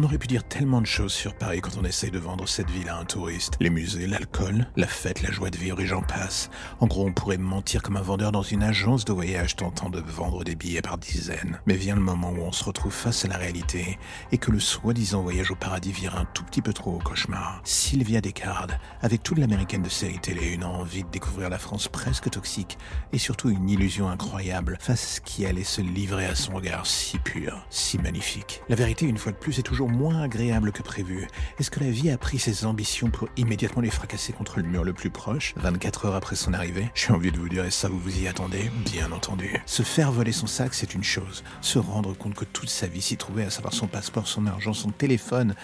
On aurait pu dire tellement de choses sur Paris quand on essaye de vendre cette ville à un touriste. Les musées, l'alcool, la fête, la joie de vivre et j'en passe. En gros, on pourrait mentir comme un vendeur dans une agence de voyage tentant de vendre des billets par dizaines. Mais vient le moment où on se retrouve face à la réalité et que le soi-disant voyage au paradis vire un tout petit peu trop au cauchemar. Sylvia Descartes, avec toute l'américaine de série télé, une envie de découvrir la France presque toxique et surtout une illusion incroyable face à ce qui allait se livrer à son regard si pur, si magnifique. La vérité, une fois de plus, est toujours moins agréable que prévu. Est-ce que la vie a pris ses ambitions pour immédiatement les fracasser contre le mur le plus proche, 24 heures après son arrivée? J'ai envie de vous dire, et ça vous vous y attendez? Bien entendu. Se faire voler son sac, c'est une chose. Se rendre compte que toute sa vie s'y trouvait, à savoir son passeport, son argent, son téléphone,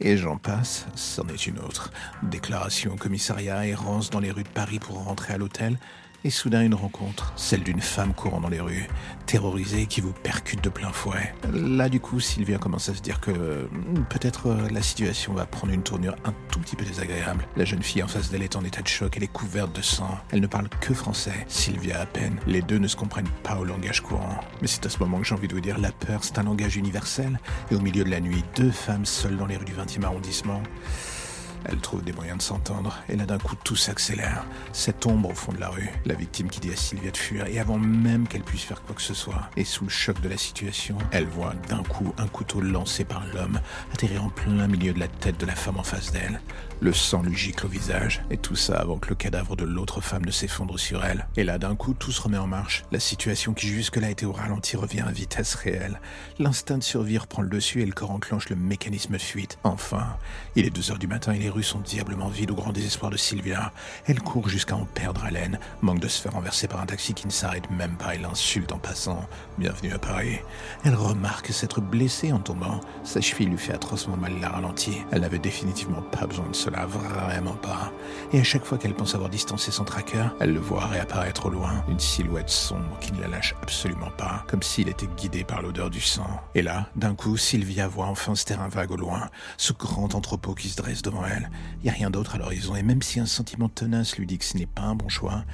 et j'en passe, c'en est une autre. Déclaration au commissariat, errance dans les rues de Paris pour rentrer à l'hôtel, et soudain une rencontre, celle d'une femme courant dans les rues, terrorisée qui vous percute de plein fouet. Là du coup, Sylvia commence à se dire que hmm, peut-être euh, la situation va prendre une tournure un tout petit peu désagréable. La jeune fille en face d'elle est en état de choc, elle est couverte de sang, elle ne parle que français, Sylvia à peine. Les deux ne se comprennent pas au langage courant. Mais c'est à ce moment que j'ai envie de vous dire, la peur c'est un langage universel, et au milieu de la nuit, deux femmes seules dans les rues du 20e arrondissement. Elle trouve des moyens de s'entendre, et là d'un coup tout s'accélère. Cette ombre au fond de la rue, la victime qui dit à Sylvia de fuir, et avant même qu'elle puisse faire quoi que ce soit, et sous le choc de la situation, elle voit d'un coup un couteau lancé par l'homme atterrir en plein milieu de la tête de la femme en face d'elle. Le sang lui gicle au visage, et tout ça avant que le cadavre de l'autre femme ne s'effondre sur elle. Et là d'un coup tout se remet en marche. La situation qui jusque-là était au ralenti revient à vitesse réelle. L'instinct de survie reprend le dessus et le corps enclenche le mécanisme de fuite. Enfin, il est 2 heures du matin et les rues sont diablement vides au grand désespoir de Sylvia. Elle court jusqu'à en perdre haleine, manque de se faire renverser par un taxi qui ne s'arrête même pas et l'insulte en passant. Bienvenue à Paris. Elle remarque s'être blessée en tombant. Sa cheville lui fait atrocement mal la ralentie. Elle n'avait définitivement pas besoin de cela, vraiment pas. Et à chaque fois qu'elle pense avoir distancé son tracker, elle le voit réapparaître au loin, une silhouette sombre qui ne la lâche absolument pas, comme s'il était guidé par l'odeur du sang. Et là, d'un coup, Sylvia voit enfin ce terrain vague au loin, ce grand entrepôt qui se dresse devant elle. Il n'y a rien d'autre à l'horizon, et même si un sentiment tenace lui dit que ce n'est pas un bon choix,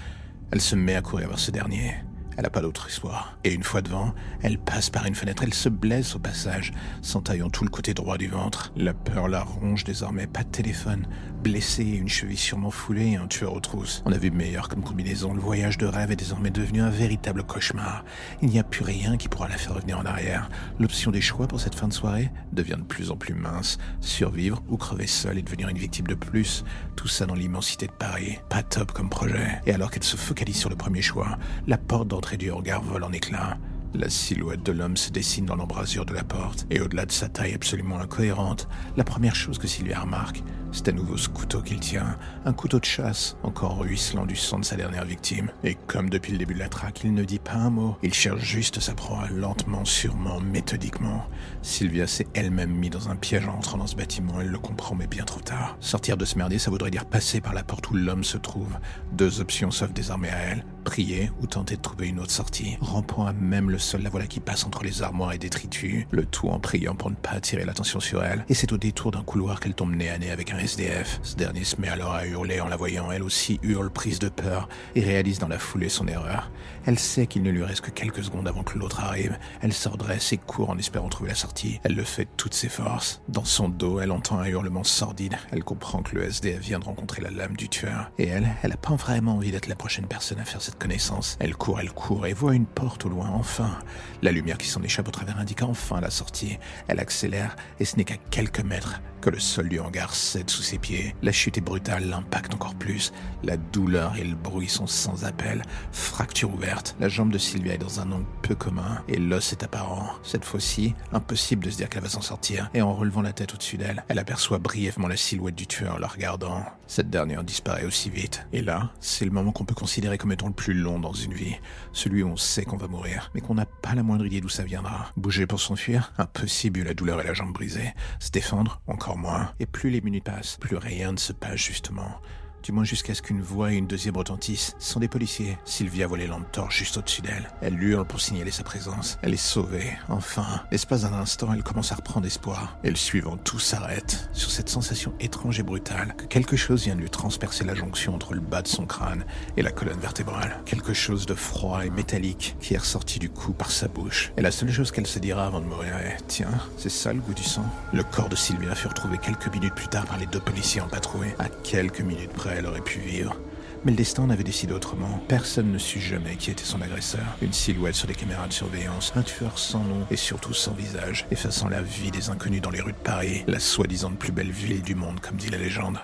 elle se met à courir vers ce dernier. Elle n'a pas d'autre histoire. Et une fois devant, elle passe par une fenêtre, elle se blesse au passage, s'entaillant tout le côté droit du ventre. La peur la ronge désormais, pas de téléphone, blessée, une cheville sûrement foulée et un tueur aux trousses. On a vu meilleur comme combinaison, le voyage de rêve est désormais devenu un véritable cauchemar. Il n'y a plus rien qui pourra la faire revenir en arrière. L'option des choix pour cette fin de soirée devient de plus en plus mince. Survivre ou crever seule et devenir une victime de plus. Tout ça dans l'immensité de Paris. Pas top comme projet. Et alors qu'elle se focalise sur le premier choix, la porte d'entrée du regard vole en éclats. La silhouette de l'homme se dessine dans l'embrasure de la porte, et au-delà de sa taille absolument incohérente, la première chose que Sylvia remarque, c'est à nouveau ce couteau qu'il tient, un couteau de chasse, encore ruisselant du sang de sa dernière victime. Et comme depuis le début de la traque, il ne dit pas un mot, il cherche juste sa proie, lentement, sûrement, méthodiquement. Sylvia s'est elle-même mise dans un piège en entrant dans ce bâtiment, elle le comprend, mais bien trop tard. Sortir de ce merdier, ça voudrait dire passer par la porte où l'homme se trouve. Deux options s'offrent désormais à elle, prier ou tenter de trouver une autre sortie, rampant à même le sol, la voilà qui passe entre les armoires et détritus, le tout en priant pour ne pas attirer l'attention sur elle, et c'est au détour d'un couloir qu'elle tombe nez à nez avec un SDF. Ce dernier se met alors à hurler en la voyant, elle aussi hurle prise de peur, et réalise dans la foulée son erreur. Elle sait qu'il ne lui reste que quelques secondes avant que l'autre arrive, elle se redresse et court en espérant trouver la sortie. Elle le fait de toutes ses forces. Dans son dos, elle entend un hurlement sordide, elle comprend que le SDF vient de rencontrer la lame du tueur, et elle, elle a pas vraiment envie d'être la prochaine personne à faire cette connaissance. Elle court, elle court, et voit une porte au loin, enfin. La lumière qui s'en échappe au travers indique enfin la sortie. Elle accélère, et ce n'est qu'à quelques mètres que le sol du hangar cède sous ses pieds. La chute est brutale, l'impact encore plus. La douleur et le bruit sont sans appel. Fracture ouverte. La jambe de Sylvia est dans un angle peu commun et l'os est apparent. Cette fois-ci, impossible de se dire qu'elle va s'en sortir. Et en relevant la tête au-dessus d'elle, elle aperçoit brièvement la silhouette du tueur en la regardant. Cette dernière disparaît aussi vite. Et là, c'est le moment qu'on peut considérer comme étant le plus long dans une vie. Celui où on sait qu'on va mourir, mais qu'on n'a pas la moindre idée d'où ça viendra. Bouger pour s'enfuir Impossible, la douleur et la jambe brisée. Se défendre Encore Et plus les minutes passent, plus rien ne se passe justement. Du moins jusqu'à ce qu'une voix et une deuxième retentissent. Ce sont des policiers. Sylvia voit les lampes torches juste au-dessus d'elle. Elle hurle pour signaler sa présence. Elle est sauvée. Enfin, l'espace d'un instant, elle commence à reprendre espoir. Et le suivant, tout s'arrête. Sur cette sensation étrange et brutale que quelque chose vient de lui transpercer la jonction entre le bas de son crâne et la colonne vertébrale. Quelque chose de froid et métallique qui est ressorti du cou par sa bouche. Et la seule chose qu'elle se dira avant de mourir est Tiens, c'est ça le goût du sang Le corps de Sylvia fut retrouvé quelques minutes plus tard par les deux policiers en patrouille. À quelques minutes près, elle aurait pu vivre. Mais le destin en avait décidé autrement. Personne ne sut jamais qui était son agresseur. Une silhouette sur les caméras de surveillance, un tueur sans nom et surtout sans visage, effaçant la vie des inconnus dans les rues de Paris, la soi-disant plus belle ville du monde, comme dit la légende.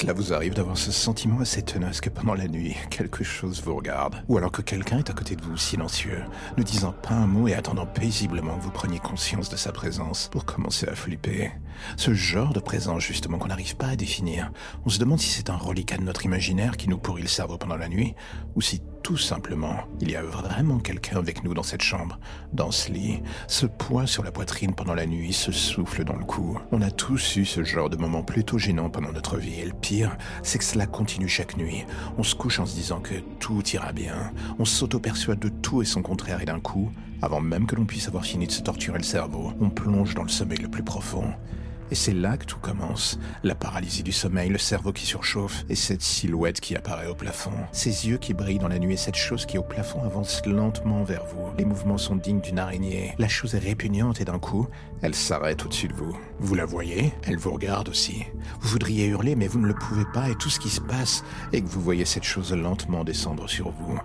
Cela vous arrive d'avoir ce sentiment assez tenace que pendant la nuit, quelque chose vous regarde, ou alors que quelqu'un est à côté de vous silencieux, ne disant pas un mot et attendant paisiblement que vous preniez conscience de sa présence pour commencer à flipper. Ce genre de présence justement qu'on n'arrive pas à définir. On se demande si c'est un reliquat de notre imaginaire qui nous pourrit le cerveau pendant la nuit, ou si tout simplement, il y a vraiment quelqu'un avec nous dans cette chambre, dans ce lit, ce poids sur la poitrine pendant la nuit, ce souffle dans le cou. On a tous eu ce genre de moments plutôt gênants pendant notre vie, et le pire, c'est que cela continue chaque nuit. On se couche en se disant que tout ira bien, on s'auto-persuade de tout et son contraire, et d'un coup, avant même que l'on puisse avoir fini de se torturer le cerveau, on plonge dans le sommeil le plus profond. Et c'est là que tout commence. La paralysie du sommeil, le cerveau qui surchauffe, et cette silhouette qui apparaît au plafond. Ces yeux qui brillent dans la nuit et cette chose qui au plafond avance lentement vers vous. Les mouvements sont dignes d'une araignée. La chose est répugnante et d'un coup, elle s'arrête au-dessus de vous. Vous la voyez, elle vous regarde aussi. Vous voudriez hurler mais vous ne le pouvez pas et tout ce qui se passe est que vous voyez cette chose lentement descendre sur vous.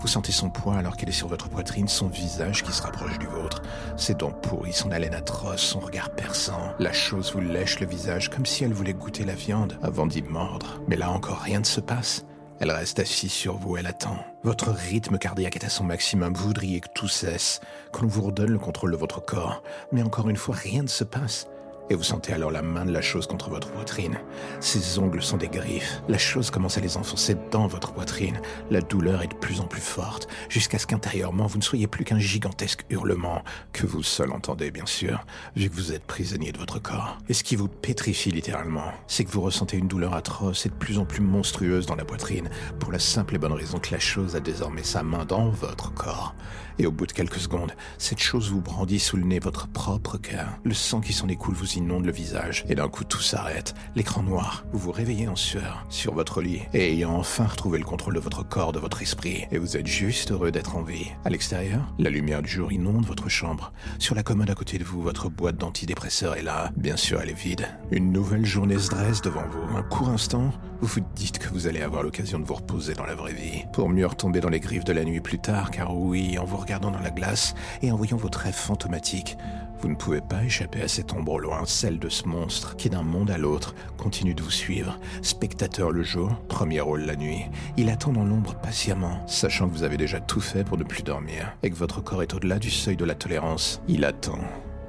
Vous sentez son poids alors qu'elle est sur votre poitrine, son visage qui se rapproche du vôtre, ses dents pourries, son haleine atroce, son regard perçant. La chose lèche le visage comme si elle voulait goûter la viande avant d'y mordre. Mais là encore, rien ne se passe. Elle reste assise sur vous, elle attend. Votre rythme cardiaque est à son maximum, vous voudriez que tout cesse, qu'on vous redonne le contrôle de votre corps. Mais encore une fois, rien ne se passe et vous sentez alors la main de la chose contre votre poitrine. Ses ongles sont des griffes. La chose commence à les enfoncer dans votre poitrine. La douleur est de plus en plus forte, jusqu'à ce qu'intérieurement vous ne soyez plus qu'un gigantesque hurlement, que vous seul entendez bien sûr, vu que vous êtes prisonnier de votre corps. Et ce qui vous pétrifie littéralement, c'est que vous ressentez une douleur atroce et de plus en plus monstrueuse dans la poitrine, pour la simple et bonne raison que la chose a désormais sa main dans votre corps. Et au bout de quelques secondes, cette chose vous brandit sous le nez votre propre cœur. Le sang qui s'en écoule vous inonde le visage. Et d'un coup, tout s'arrête. L'écran noir. Vous vous réveillez en sueur, sur votre lit, et ayant enfin retrouvé le contrôle de votre corps, de votre esprit. Et vous êtes juste heureux d'être en vie. À l'extérieur, la lumière du jour inonde votre chambre. Sur la commode à côté de vous, votre boîte d'antidépresseurs est là. Bien sûr, elle est vide. Une nouvelle journée se dresse devant vous. Un court instant, vous vous dites que vous allez avoir l'occasion de vous reposer dans la vraie vie. Pour mieux retomber dans les griffes de la nuit plus tard, car oui, en vous regardant dans la glace et en voyant votre rêve fantomatique, vous ne pouvez pas échapper à cette ombre au loin, celle de ce monstre qui d'un monde à l'autre continue de vous suivre. Spectateur le jour, premier rôle la nuit. Il attend dans l'ombre patiemment, sachant que vous avez déjà tout fait pour ne plus dormir et que votre corps est au-delà du seuil de la tolérance. Il attend.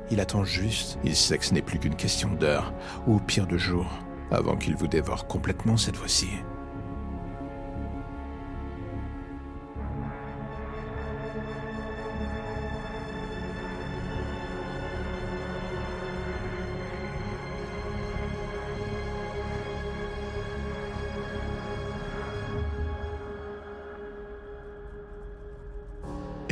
Il attend juste. Il sait que ce n'est plus qu'une question d'heure, ou au pire de jours, avant qu'il vous dévore complètement cette fois-ci.